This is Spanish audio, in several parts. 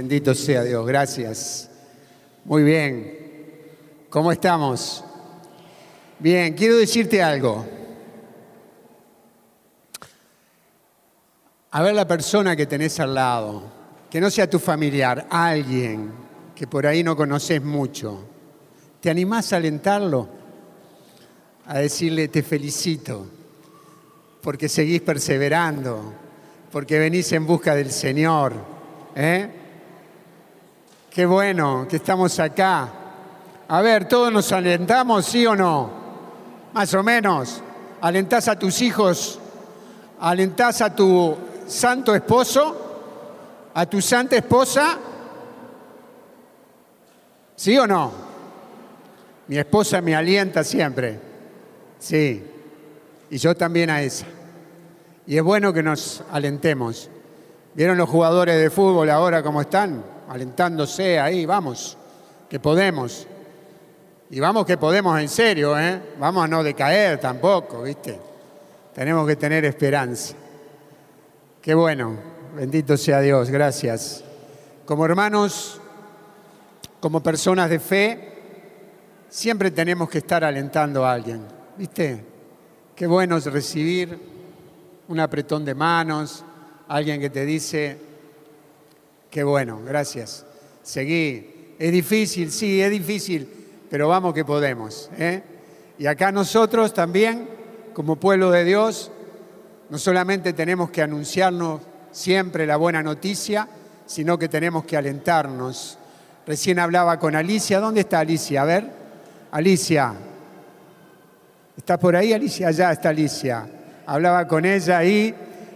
Bendito sea Dios, gracias. Muy bien. ¿Cómo estamos? Bien, quiero decirte algo. A ver la persona que tenés al lado, que no sea tu familiar, alguien que por ahí no conoces mucho. ¿Te animás a alentarlo? A decirle, te felicito, porque seguís perseverando, porque venís en busca del Señor. ¿eh? Qué bueno que estamos acá. A ver, ¿todos nos alentamos, sí o no? Más o menos. ¿Alentás a tus hijos? ¿Alentás a tu santo esposo? ¿A tu santa esposa? ¿Sí o no? Mi esposa me alienta siempre. Sí. Y yo también a esa. Y es bueno que nos alentemos. ¿Vieron los jugadores de fútbol ahora cómo están? Alentándose ahí, vamos, que podemos. Y vamos que podemos en serio, ¿eh? Vamos a no decaer tampoco, ¿viste? Tenemos que tener esperanza. Qué bueno, bendito sea Dios, gracias. Como hermanos, como personas de fe, siempre tenemos que estar alentando a alguien, ¿viste? Qué bueno es recibir un apretón de manos, alguien que te dice, Qué bueno, gracias. Seguí. Es difícil, sí, es difícil, pero vamos que podemos. ¿eh? Y acá nosotros también, como pueblo de Dios, no solamente tenemos que anunciarnos siempre la buena noticia, sino que tenemos que alentarnos. Recién hablaba con Alicia. ¿Dónde está Alicia? A ver. Alicia. ¿Está por ahí, Alicia? Allá está Alicia. Hablaba con ella ahí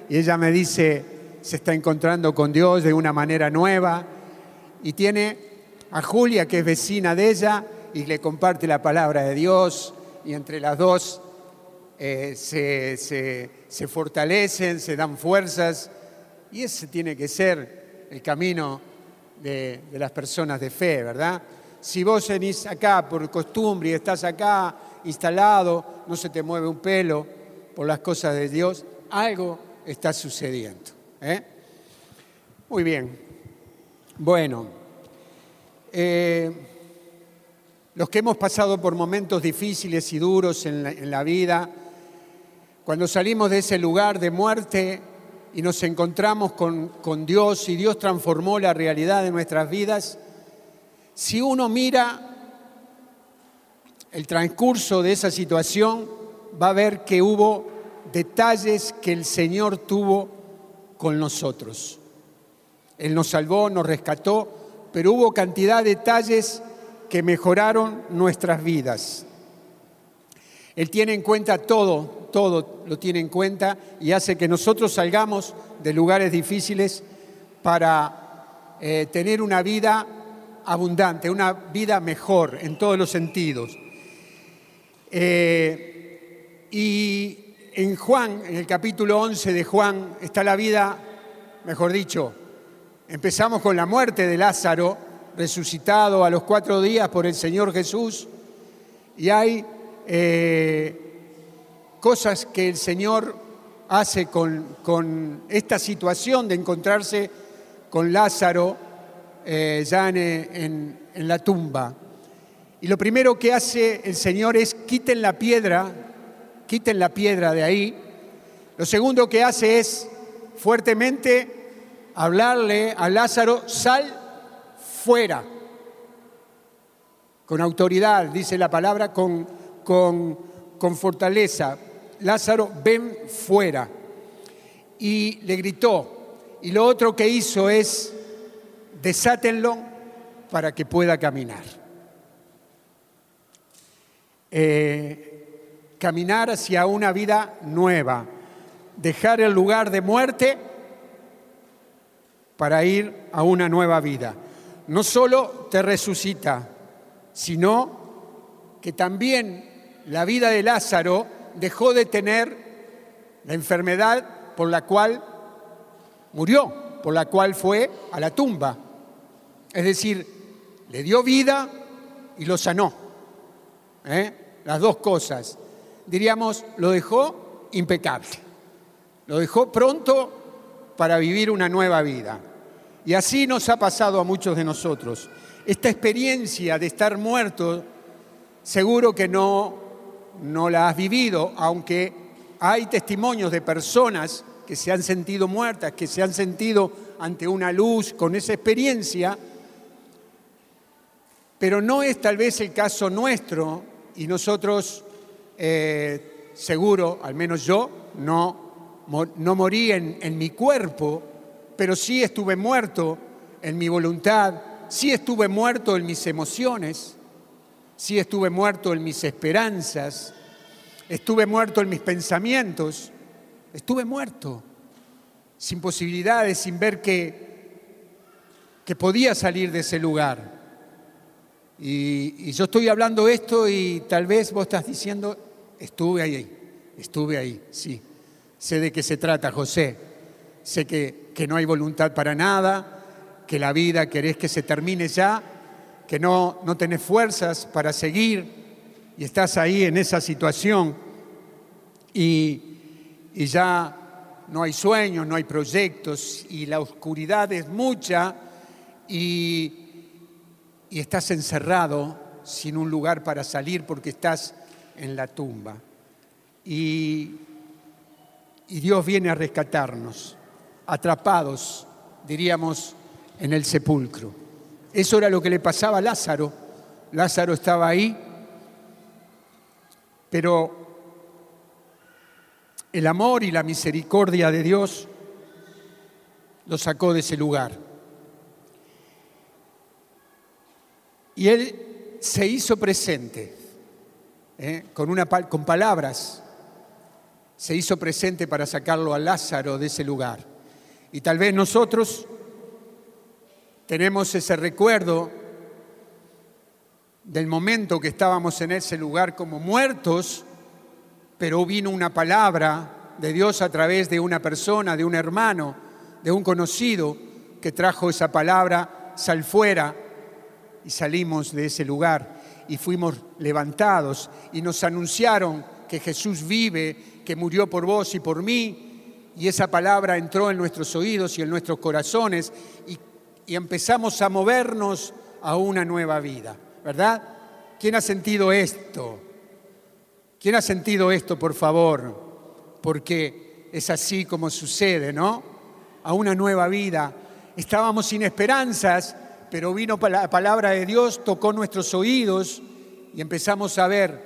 y ella me dice, se está encontrando con Dios de una manera nueva y tiene a Julia, que es vecina de ella, y le comparte la palabra de Dios y entre las dos eh, se, fortalecen, se dan fuerzas y ese tiene que ser el camino de, de las personas de fe, ¿verdad? Si vos venís acá por costumbre y estás acá instalado, no se te mueve un pelo por las cosas de Dios, algo está sucediendo. ¿Eh? Muy bien. Bueno, eh, los que hemos pasado por momentos difíciles y duros en la, vida, cuando salimos de ese lugar de muerte y nos encontramos con, con Dios y Dios transformó la realidad de nuestras vidas, si uno mira el transcurso de esa situación, va a ver que hubo detalles que el Señor tuvo con nosotros. Él nos salvó, nos rescató, pero hubo cantidad de detalles que mejoraron nuestras vidas. Él tiene en cuenta todo, todo lo tiene en cuenta y hace que nosotros salgamos de lugares difíciles para eh, tener una vida abundante, una vida mejor en todos los sentidos. Eh, y en Juan, en el capítulo 11 de Juan, está la vida, mejor dicho, empezamos con la muerte de Lázaro, resucitado a los cuatro días por el Señor Jesús, y hay eh, cosas que el Señor hace con, esta situación de encontrarse con Lázaro eh, ya en, en la tumba. Y lo primero que hace el Señor es quiten la piedra quiten la piedra de ahí. Lo segundo que hace es fuertemente hablarle a Lázaro, sal fuera. Con autoridad, dice la palabra, con, con, con fortaleza. Lázaro, ven fuera. Y le gritó. Y lo otro que hizo es, desátenlo para que pueda caminar. Eh, caminar hacia una vida nueva, dejar el lugar de muerte para ir a una nueva vida. No solo te resucita, sino que también la vida de Lázaro dejó de tener la enfermedad por la cual murió, por la cual fue a la tumba. Es decir, le dio vida y lo sanó. ¿eh? Las dos cosas diríamos, lo dejó impecable. Lo dejó pronto para vivir una nueva vida. Y así nos ha pasado a muchos de nosotros. Esta experiencia de estar muerto, seguro que no, no la has vivido, aunque hay testimonios de personas que se han sentido muertas, que se han sentido ante una luz con esa experiencia, pero no es tal vez el caso nuestro y nosotros, eh, seguro, al menos yo, no, no morí en, en mi cuerpo, pero sí estuve muerto en mi voluntad, sí estuve muerto en mis emociones, sí estuve muerto en mis esperanzas, estuve muerto en mis pensamientos, estuve muerto, sin posibilidades, sin ver que, que podía salir de ese lugar. Y, yo estoy hablando esto y tal vez vos estás diciendo, estuve ahí, estuve ahí, sí. Sé de qué se trata, José. Sé que, que no hay voluntad para nada, que la vida querés que se termine ya, que no, no tenés fuerzas para seguir y estás ahí en esa situación y, y ya no hay sueños, no hay proyectos y la oscuridad es mucha y y estás encerrado sin un lugar para salir porque estás en la tumba. Y, y Dios viene a rescatarnos, atrapados, diríamos, en el sepulcro. Eso era lo que le pasaba a Lázaro. Lázaro estaba ahí, pero el amor y la misericordia de Dios lo sacó de ese lugar. Y él se hizo presente, ¿eh? con, una, con palabras, se hizo presente para sacarlo a Lázaro de ese lugar. Y tal vez nosotros tenemos ese recuerdo del momento que estábamos en ese lugar como muertos, pero vino una palabra de Dios a través de una persona, de un hermano, de un conocido, que trajo esa palabra, sal fuera, y salimos de ese lugar y fuimos levantados y nos anunciaron que Jesús vive, que murió por vos y por mí, y esa palabra entró en nuestros oídos y en nuestros corazones y, y empezamos a movernos a una nueva vida, ¿verdad? ¿Quién ha sentido esto? ¿Quién ha sentido esto, por favor? Porque es así como sucede, ¿no? A una nueva vida. Estábamos sin esperanzas, pero vino la palabra de Dios, tocó nuestros oídos y empezamos a ver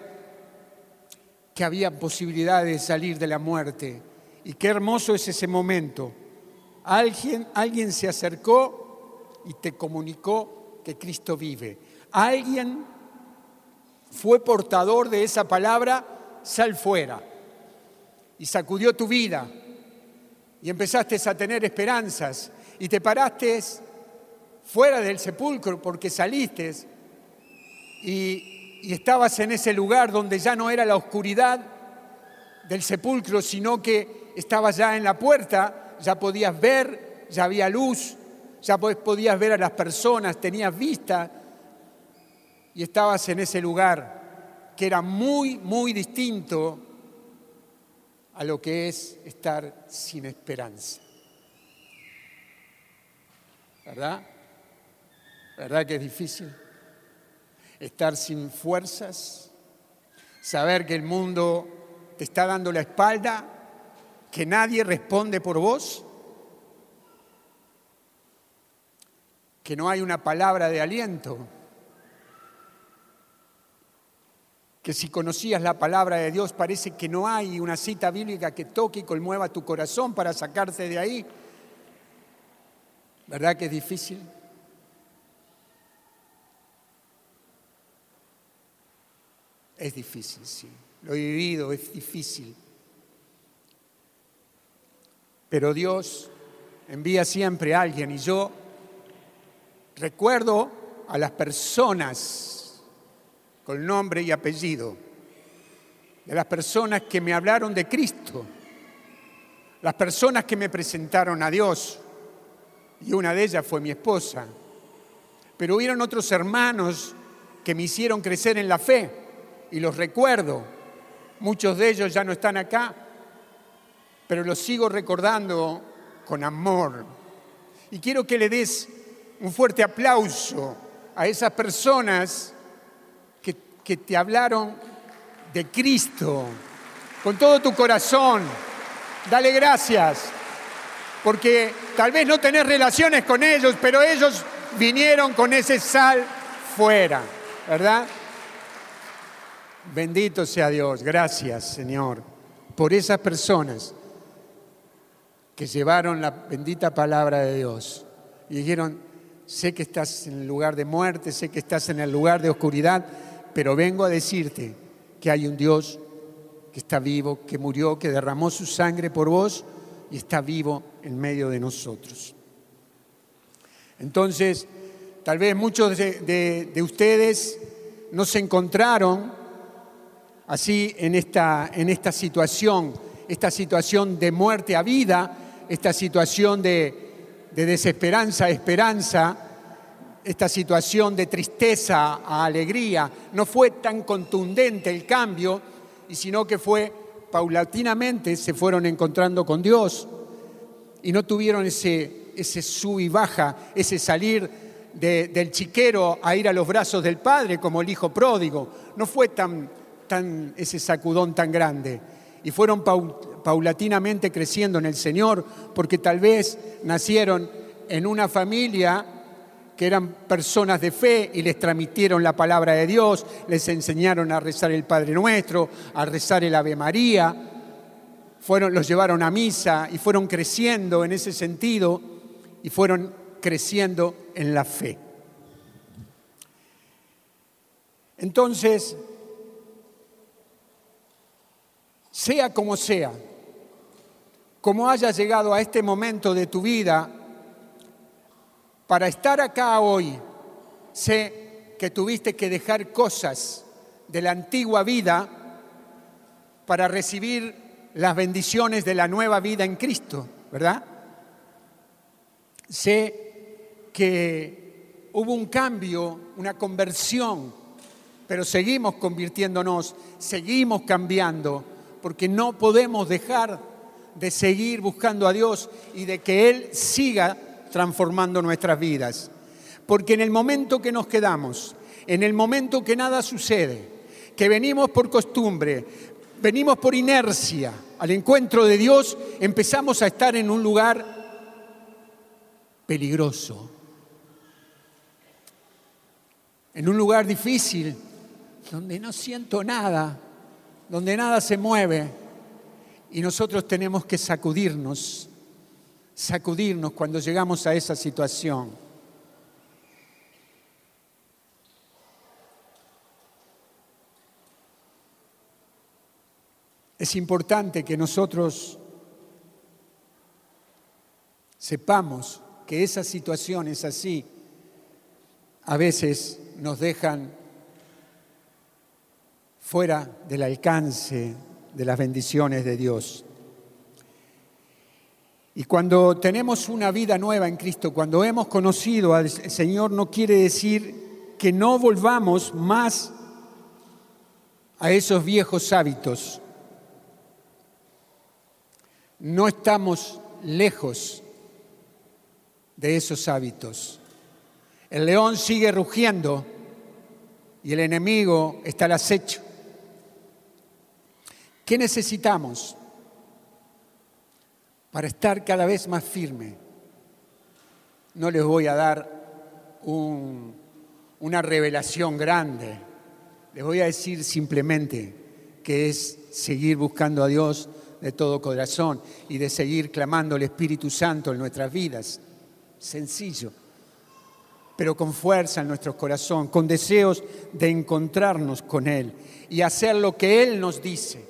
que había posibilidades de salir de la muerte. Y qué hermoso es ese momento. Alguien, alguien se acercó y te comunicó que Cristo vive. Alguien fue portador de esa palabra, sal fuera. Y sacudió tu vida. Y empezaste a tener esperanzas. Y te paraste fuera del sepulcro porque saliste y, estabas en ese lugar donde ya no era la oscuridad del sepulcro, sino que estabas ya en la puerta, ya podías ver, ya había luz, ya podías ver a las personas, tenías vista y estabas en ese lugar que era muy, muy distinto a lo que es estar sin esperanza. ¿Verdad? ¿Verdad que es difícil? Estar sin fuerzas, saber que el mundo te está dando la espalda, que nadie responde por vos, que no hay una palabra de aliento, que si conocías la palabra de Dios parece que no hay una cita bíblica que toque y conmueva tu corazón para sacarte de ahí. ¿Verdad que es difícil? Es difícil, sí. Lo he vivido, es difícil. Pero Dios envía siempre a alguien y yo recuerdo a las personas con nombre y apellido, de las personas que me hablaron de Cristo, las personas que me presentaron a Dios, y una de ellas fue mi esposa. Pero hubieron otros hermanos que me hicieron crecer en la fe y los recuerdo. Muchos de ellos ya no están acá, pero los sigo recordando con amor. Y quiero que le des un fuerte aplauso a esas personas que, que te hablaron de Cristo con todo tu corazón. Dale gracias, porque tal vez no tenés relaciones con ellos, pero ellos vinieron con ese sal fuera, ¿verdad? Bendito sea Dios, gracias Señor, por esas personas que llevaron la bendita palabra de Dios y dijeron, sé que estás en el lugar de muerte, sé que estás en el lugar de oscuridad, pero vengo a decirte que hay un Dios que está vivo, que murió, que derramó su sangre por vos y está vivo en medio de nosotros. Entonces, tal vez muchos de, ustedes no se encontraron así en esta, en esta situación, esta situación de muerte a vida, esta situación de, de desesperanza a esperanza, esta situación de tristeza a alegría. No fue tan contundente el cambio, y sino que fue paulatinamente se fueron encontrando con Dios y no tuvieron ese, ese sub y baja, ese salir del chiquero a ir a los brazos del Padre como el hijo pródigo. No fue tan, ese sacudón tan grande. Y fueron paulatinamente creciendo en el Señor porque tal vez nacieron en una familia que eran personas de fe y les transmitieron la palabra de Dios, les enseñaron a rezar el Padre Nuestro, a rezar el Ave María, fueron, los llevaron a misa y fueron creciendo en ese sentido y fueron creciendo en la fe. Entonces, sea como sea, como hayas llegado a este momento de tu vida, para estar acá hoy, sé que tuviste que dejar cosas de la antigua vida para recibir las bendiciones de la nueva vida en Cristo, ¿verdad? Sé que hubo un cambio, una conversión, pero seguimos convirtiéndonos, seguimos cambiando, porque no podemos dejar de seguir buscando a Dios y de que Él siga transformando nuestras vidas. Porque en el momento que nos quedamos, en el momento que nada sucede, que venimos por costumbre, venimos por inercia al encuentro de Dios, empezamos a estar en un lugar peligroso, en un lugar difícil, donde no siento nada, donde nada se mueve, y nosotros tenemos que sacudirnos sacudirnos cuando llegamos a esa situación. Es importante que nosotros sepamos que esas situaciones así a veces nos dejan fuera del alcance de las bendiciones de Dios. Y cuando tenemos una vida nueva en Cristo, cuando hemos conocido al Señor, no quiere decir que no volvamos más a esos viejos hábitos. No estamos lejos de esos hábitos. El león sigue rugiendo y el enemigo está al acecho. ¿Qué necesitamos? para estar cada vez más firme. No les voy a dar una revelación grande, les voy a decir simplemente que es seguir buscando a Dios de todo corazón y de seguir clamando al Espíritu Santo en nuestras vidas. Sencillo, pero con fuerza en nuestro corazón, con deseos de encontrarnos con Él y hacer lo que Él nos dice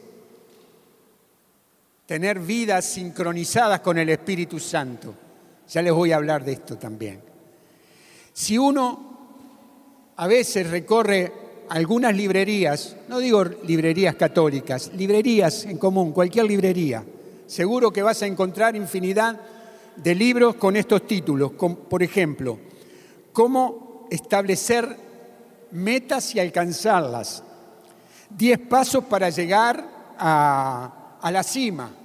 tener vidas sincronizadas con el Espíritu Santo. Ya les voy a hablar de esto también. Si uno a veces recorre algunas librerías, no digo librerías católicas, librerías en común, cualquier librería, seguro que vas a encontrar infinidad de libros con estos títulos, por ejemplo, cómo establecer metas y alcanzarlas, diez pasos para llegar a, a la cima,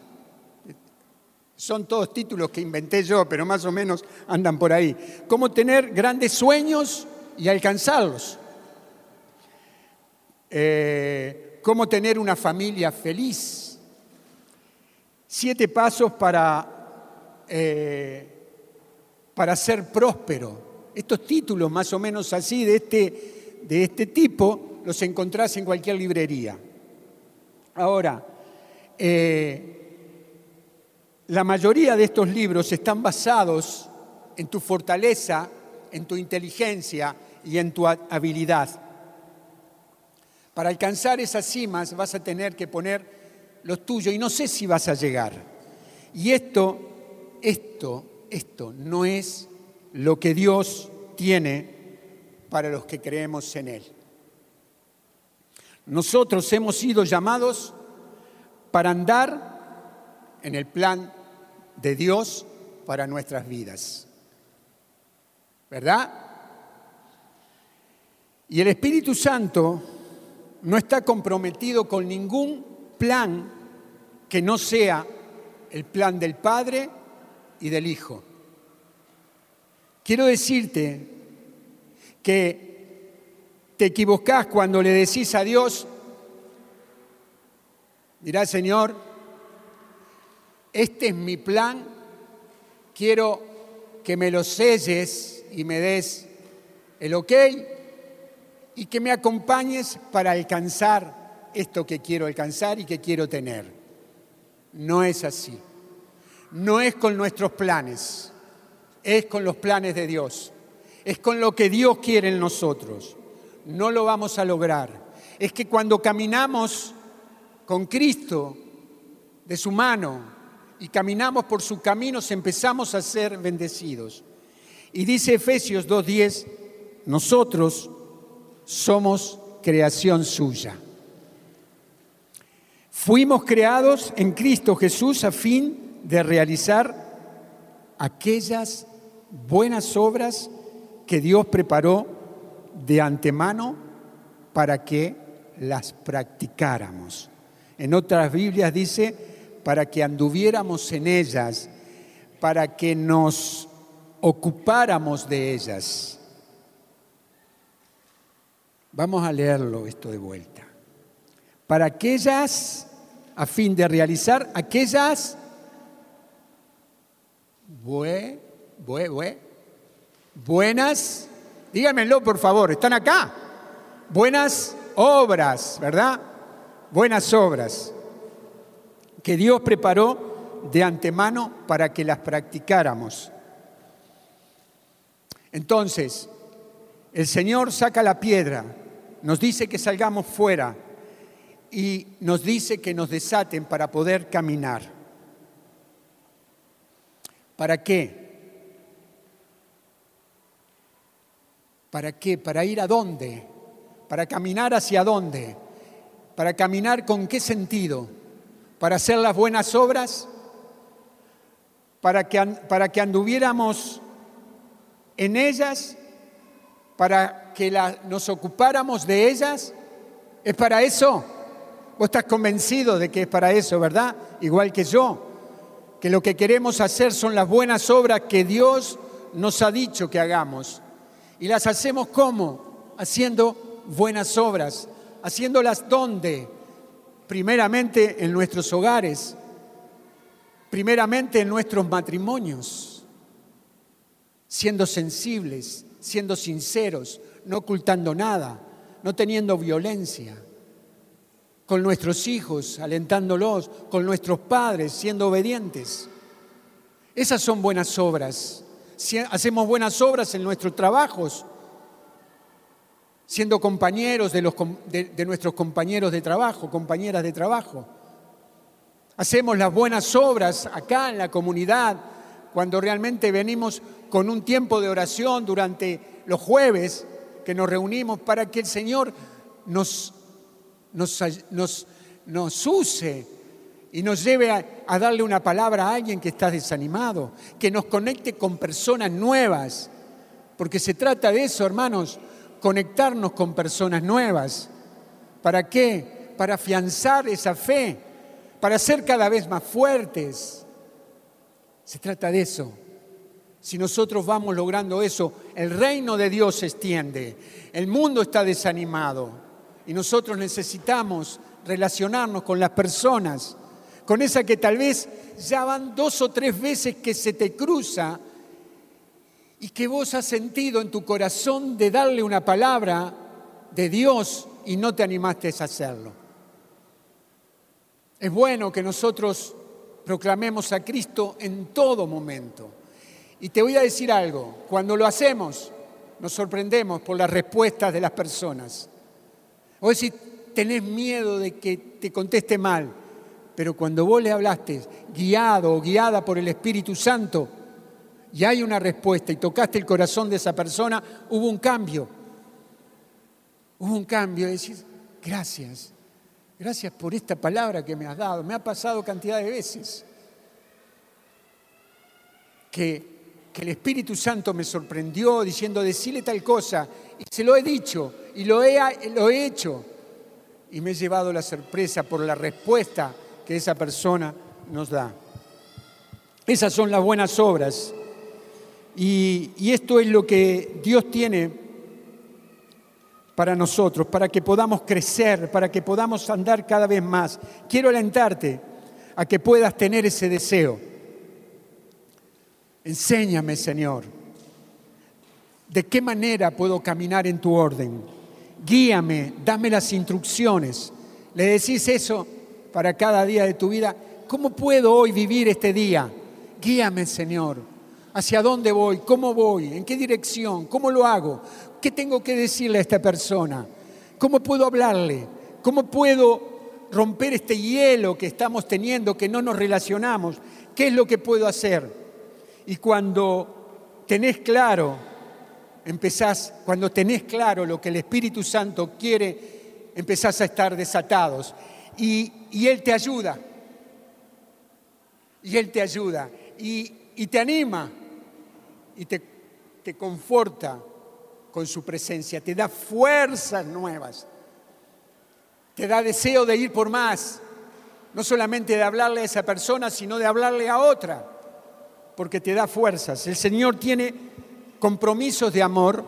Son todos títulos que inventé yo, pero más o menos andan por ahí. Cómo tener grandes sueños y alcanzarlos. Eh, cómo tener una familia feliz. Siete pasos para, eh, para ser próspero. Estos títulos más o menos así de este, de este tipo los encontrás en cualquier librería. Ahora, eh, la mayoría de estos libros están basados en tu fortaleza, en tu inteligencia y en tu habilidad. Para alcanzar esas cimas vas a tener que poner lo tuyo y no sé si vas a llegar. Y esto, esto, esto no es lo que Dios tiene para los que creemos en Él. Nosotros hemos sido llamados para andar en el plan de Dios para nuestras vidas. ¿Verdad? Y el Espíritu Santo no está comprometido con ningún plan que no sea el plan del Padre y del Hijo. Quiero decirte que te equivocás cuando le decís a Dios, dirá Señor, este es mi plan, quiero que me lo selles y me des el ok y que me acompañes para alcanzar esto que quiero alcanzar y que quiero tener. No es así. No es con nuestros planes, es con los planes de Dios. Es con lo que Dios quiere en nosotros. No lo vamos a lograr. Es que cuando caminamos con Cristo de su mano y caminamos por sus caminos, empezamos a ser bendecidos. Y dice Efesios 2.10, nosotros somos creación suya. Fuimos creados en Cristo Jesús a fin de realizar aquellas buenas obras que Dios preparó de antemano para que las practicáramos. En otras Biblias dice, para que anduviéramos en ellas, para que nos ocupáramos de ellas. Vamos a leerlo esto de vuelta. Para aquellas, a fin de realizar aquellas buenas, díganmelo por favor, ¿están acá? Buenas obras, ¿verdad? Buenas obras que Dios preparó de antemano para que las practicáramos. Entonces, el Señor saca la piedra, nos dice que salgamos fuera y nos dice que nos desaten para poder caminar. ¿Para qué? ¿Para qué? ¿Para ir a dónde? ¿Para caminar hacia dónde? ¿Para caminar con qué sentido? ¿Para hacer las buenas obras? ¿Para que, para que anduviéramos en ellas? ¿Para que nos ocupáramos de ellas? ¿Es para eso? Vos estás convencido de que es para eso, ¿verdad? Igual que yo, que lo que queremos hacer son las buenas obras que Dios nos ha dicho que hagamos. ¿Y las hacemos cómo? Haciendo buenas obras. ¿Haciéndolas dónde? Primeramente en nuestros hogares, primeramente en nuestros matrimonios, siendo sensibles, siendo sinceros, no ocultando nada, no teniendo violencia, con nuestros hijos, alentándolos, con nuestros padres, siendo obedientes. Esas son buenas obras. Hacemos buenas obras en nuestros trabajos, siendo compañeros de, los, de, nuestros compañeros de trabajo, compañeras de trabajo. Hacemos las buenas obras acá en la comunidad, cuando realmente venimos con un tiempo de oración durante los jueves que nos reunimos para que el Señor nos, nos, nos, use y nos lleve a darle una palabra a alguien que está desanimado, que nos conecte con personas nuevas, porque se trata de eso, hermanos, conectarnos con personas nuevas. ¿Para qué? Para afianzar esa fe, para ser cada vez más fuertes. Se trata de eso. Si nosotros vamos logrando eso, el reino de Dios se extiende. El mundo está desanimado y nosotros necesitamos relacionarnos con las personas, con esa que tal vez ya van dos o tres veces que se te cruza y que vos has sentido en tu corazón de darle una palabra de Dios y no te animaste a hacerlo. Es bueno que nosotros proclamemos a Cristo en todo momento. Y te voy a decir algo, cuando lo hacemos nos sorprendemos por las respuestas de las personas. O decís, tenés miedo de que te conteste mal, pero cuando vos le hablaste guiado o guiada por el Espíritu Santo y hay una respuesta y tocaste el corazón de esa persona, hubo un cambio. Hubo un cambio, decís, gracias, gracias por esta palabra que me has dado. Me ha pasado cantidad de veces que, el Espíritu Santo me sorprendió diciendo, decirle tal cosa, y se lo he dicho, y lo he, lo he hecho, y me he llevado la sorpresa por la respuesta que esa persona nos da. Esas son las buenas obras. Y, esto es lo que Dios tiene para nosotros, para que podamos crecer, para que podamos andar cada vez más. Quiero alentarte a que puedas tener ese deseo Enséñame, Señor, de qué manera puedo caminar en tu orden. Guíame, dame las instrucciones. Le decís eso para cada día de tu vida. ¿Cómo puedo hoy vivir este día? Guíame, Señor. ¿Hacia dónde voy? ¿Cómo voy? ¿En qué dirección? ¿Cómo lo hago? ¿Qué tengo que decirle a esta persona? ¿Cómo puedo hablarle? ¿Cómo puedo romper este hielo que estamos teniendo, que no nos relacionamos? ¿Qué es lo que puedo hacer? Y cuando tenés claro, empezás, cuando tenés claro lo que el Espíritu Santo quiere, empezás a estar desatados. Y, Él te ayuda. Y Él te ayuda. Y, te anima. Y te, conforta con su presencia. Te da fuerzas nuevas. Te da deseo de ir por más. No solamente de hablarle a esa persona, sino de hablarle a otra porque te da fuerzas. El Señor tiene compromisos de amor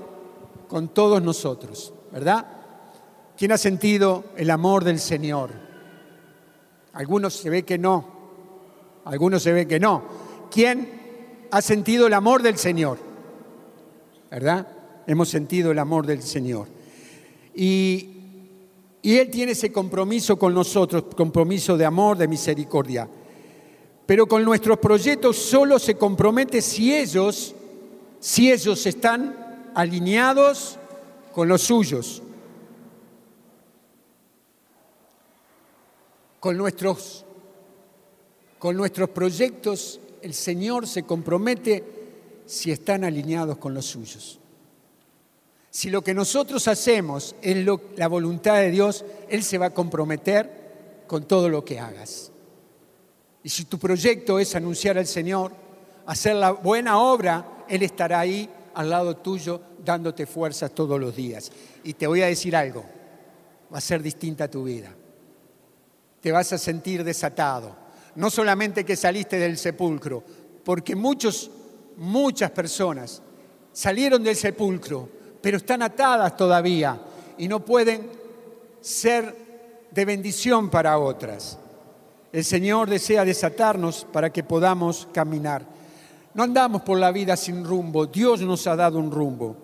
con todos nosotros, ¿verdad? ¿Quién ha sentido el amor del Señor? Algunos se ve que no, algunos se ve que no. ¿Quién ha sentido el amor del Señor? ¿Verdad? Hemos sentido el amor del Señor. Y, y Él tiene ese compromiso con nosotros, compromiso de amor, de misericordia pero con nuestros proyectos solo se compromete si ellos, si ellos están alineados con los suyos. Con nuestros, con nuestros proyectos el Señor se compromete si están alineados con los suyos. Si lo que nosotros hacemos es la voluntad de Dios, Él se va a comprometer con todo lo que hagas. Y si tu proyecto es anunciar al Señor, hacer la buena obra, Él estará ahí al lado tuyo dándote fuerzas todos los días. Y te voy a decir algo, va a ser distinta tu vida. Te vas a sentir desatado. No solamente que saliste del sepulcro, porque muchos, muchas personas salieron del sepulcro, pero están atadas todavía y no pueden ser de bendición para otras. El Señor desea desatarnos para que podamos caminar. No andamos por la vida sin rumbo, Dios nos ha dado un rumbo,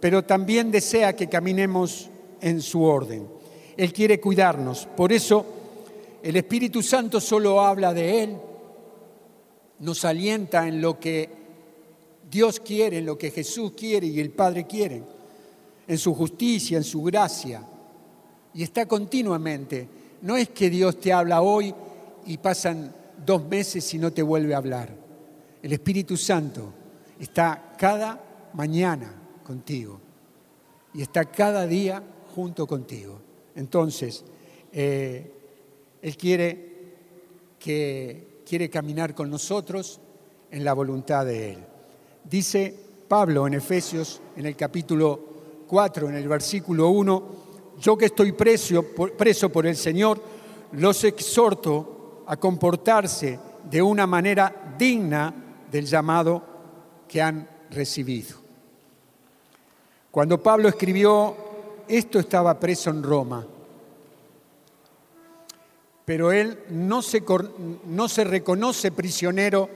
pero también desea que caminemos en su orden. Él quiere cuidarnos, por eso el Espíritu Santo solo habla de Él, nos alienta en lo que Dios quiere, en lo que Jesús quiere y el Padre quiere, en su justicia, en su gracia, y está continuamente. No es que Dios te habla hoy y pasan dos meses y no te vuelve a hablar. El Espíritu Santo está cada mañana contigo y está cada día junto contigo. Entonces, eh, Él quiere, que, quiere caminar con nosotros en la voluntad de Él. Dice Pablo en Efesios, en el capítulo 4, en el versículo 1, yo que estoy preso, preso por el Señor, los exhorto a comportarse de una manera digna del llamado que han recibido. Cuando Pablo escribió, esto estaba preso en Roma, pero él no se, no se reconoce prisionero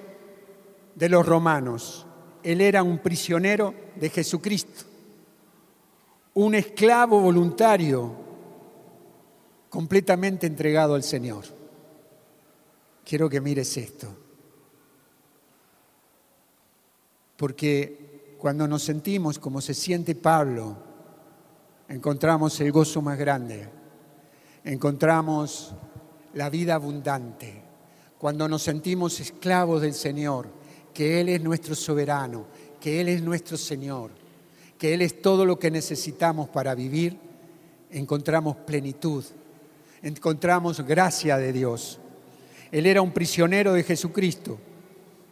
de los romanos, él era un prisionero de Jesucristo, un esclavo voluntario completamente entregado al Señor. Quiero que mires esto. Porque cuando nos sentimos como se siente Pablo, encontramos el gozo más grande, encontramos la vida abundante. Cuando nos sentimos esclavos del Señor, que Él es nuestro soberano, que Él es nuestro Señor, que Él es todo lo que necesitamos para vivir, encontramos plenitud, encontramos gracia de Dios. Él era un prisionero de Jesucristo,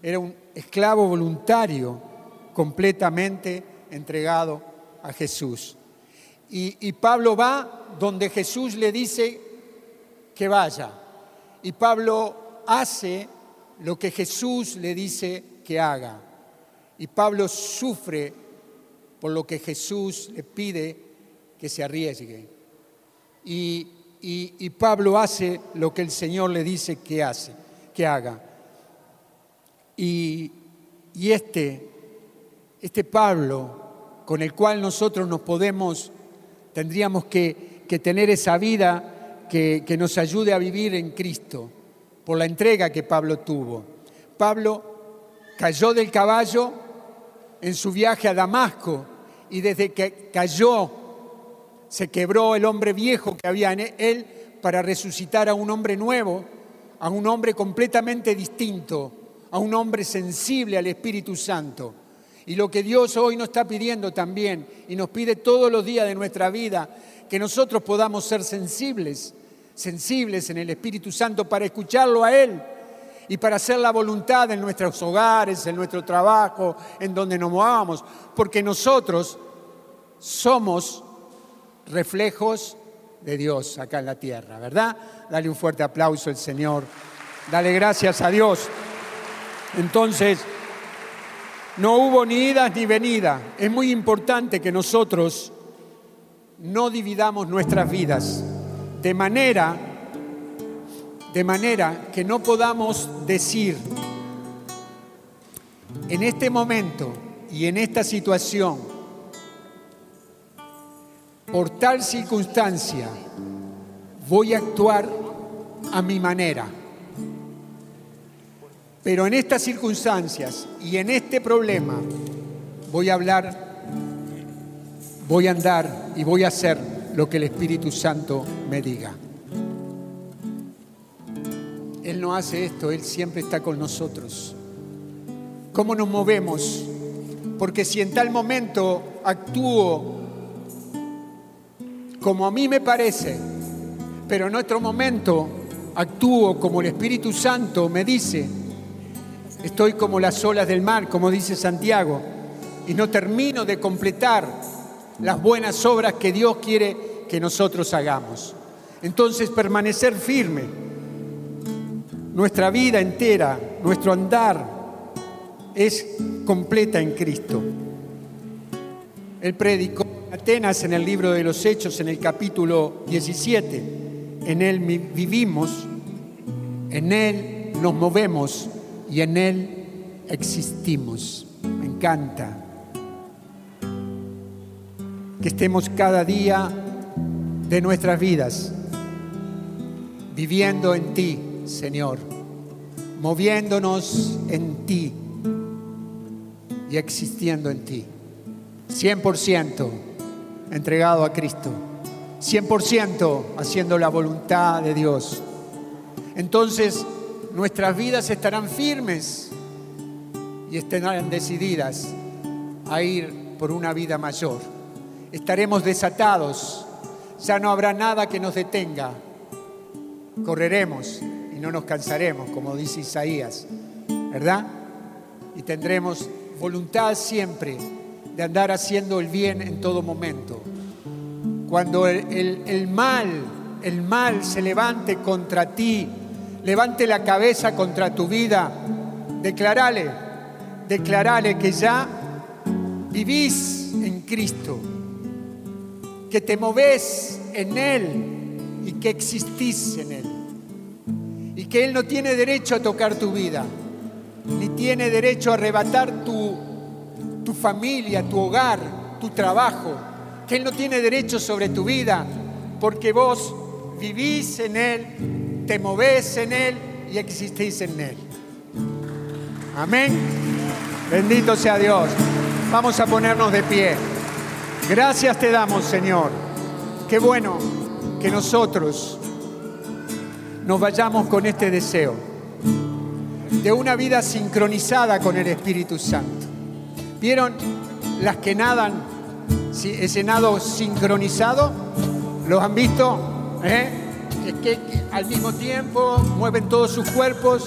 era un esclavo voluntario completamente entregado a Jesús. Y, y, Pablo va donde Jesús le dice que vaya. Y Pablo hace lo que Jesús le dice que haga. Y Pablo sufre por lo que Jesús le pide que se arriesgue. Y, y, Pablo hace lo que el Señor le dice que hace, que haga. Y, y este, este Pablo con el cual nosotros nos podemos, tendríamos que, que tener esa vida que, nos ayude a vivir en Cristo, por la entrega que Pablo tuvo. Pablo Cayó del caballo en su viaje a Damasco y desde que cayó se quebró el hombre viejo que había en él para resucitar a un hombre nuevo, a un hombre completamente distinto, a un hombre sensible al Espíritu Santo. Y lo que Dios hoy nos está pidiendo también, y nos pide todos los días de nuestra vida, que nosotros podamos ser sensibles, sensibles en el Espíritu Santo para escucharlo a Él y para hacer la voluntad en nuestros hogares, en nuestro trabajo, en donde nos movamos, porque nosotros somos reflejos de Dios acá en la tierra, ¿verdad? Dale un fuerte aplauso al Señor, dale gracias a Dios. Entonces, no hubo ni idas ni venidas. Es muy importante que nosotros no dividamos nuestras vidas de manera de manera que no podamos decir en este momento y en esta situación, por tal circunstancia, voy a actuar a mi manera. Pero en estas circunstancias y en este problema voy a hablar, voy a andar y voy a hacer lo que el Espíritu Santo me diga. Él no hace esto, Él siempre está con nosotros. ¿Cómo nos movemos? Porque si en tal momento actúo como a mí me parece, pero en otro momento actúo como el Espíritu Santo me dice, estoy como las olas del mar, como dice Santiago, y no termino de completar las buenas obras que Dios quiere que nosotros hagamos. Entonces permanecer firme nuestra vida entera, nuestro andar es completa en Cristo. Él predicó en Atenas en el libro de los Hechos, en el capítulo 17. En Él vivimos, en Él nos movemos y en Él existimos. Me encanta que estemos cada día de nuestras vidas viviendo en ti Señor, moviéndonos en ti y existiendo en ti. 100% entregado a Cristo, 100% haciendo la voluntad de Dios. Entonces nuestras vidas estarán firmes y estarán decididas a ir por una vida mayor. Estaremos desatados, ya no habrá nada que nos detenga. Correremos no nos cansaremos, como dice Isaías, ¿verdad? Y tendremos voluntad siempre de andar haciendo el bien en todo momento. Cuando el, mal, el mal se levante contra ti, levante la cabeza contra tu vida, declarale, declararle que ya vivís en Cristo, que te movés en Él y que existís en Él. Y que Él no tiene derecho a tocar tu vida, ni tiene derecho a arrebatar tu, tu familia, tu hogar, tu trabajo, que Él no tiene derecho sobre tu vida, porque vos vivís en Él, te movés en Él y existís en Él. Amén. Bendito sea Dios. Vamos a ponernos de pie. Gracias te damos, Señor. Qué bueno que nosotros nos vayamos con este deseo de una vida sincronizada con el Espíritu Santo. ¿Vieron las que nadan, ese nado sincronizado? ¿Los han visto? ¿Eh? que al mismo tiempo mueven todos sus cuerpos,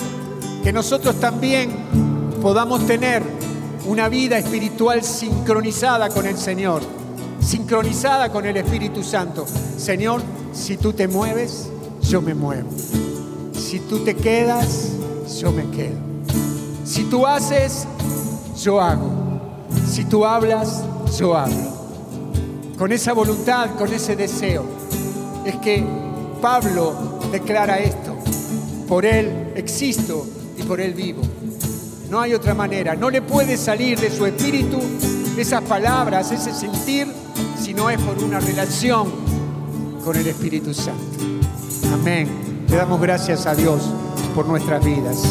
que nosotros también podamos tener una vida espiritual sincronizada con el Señor, sincronizada con el Espíritu Santo. Señor, si tú te mueves, yo me muevo. Si tú te quedas, yo me quedo. Si tú haces, yo hago. Si tú hablas, yo hablo. Con esa voluntad, con ese deseo, es que Pablo declara esto. Por Él existo y por Él vivo. No hay otra manera. No le puede salir de su espíritu esas palabras, ese sentir, no es por una relación con el Espíritu Santo. Amén. Le damos gracias a Dios por nuestras vidas.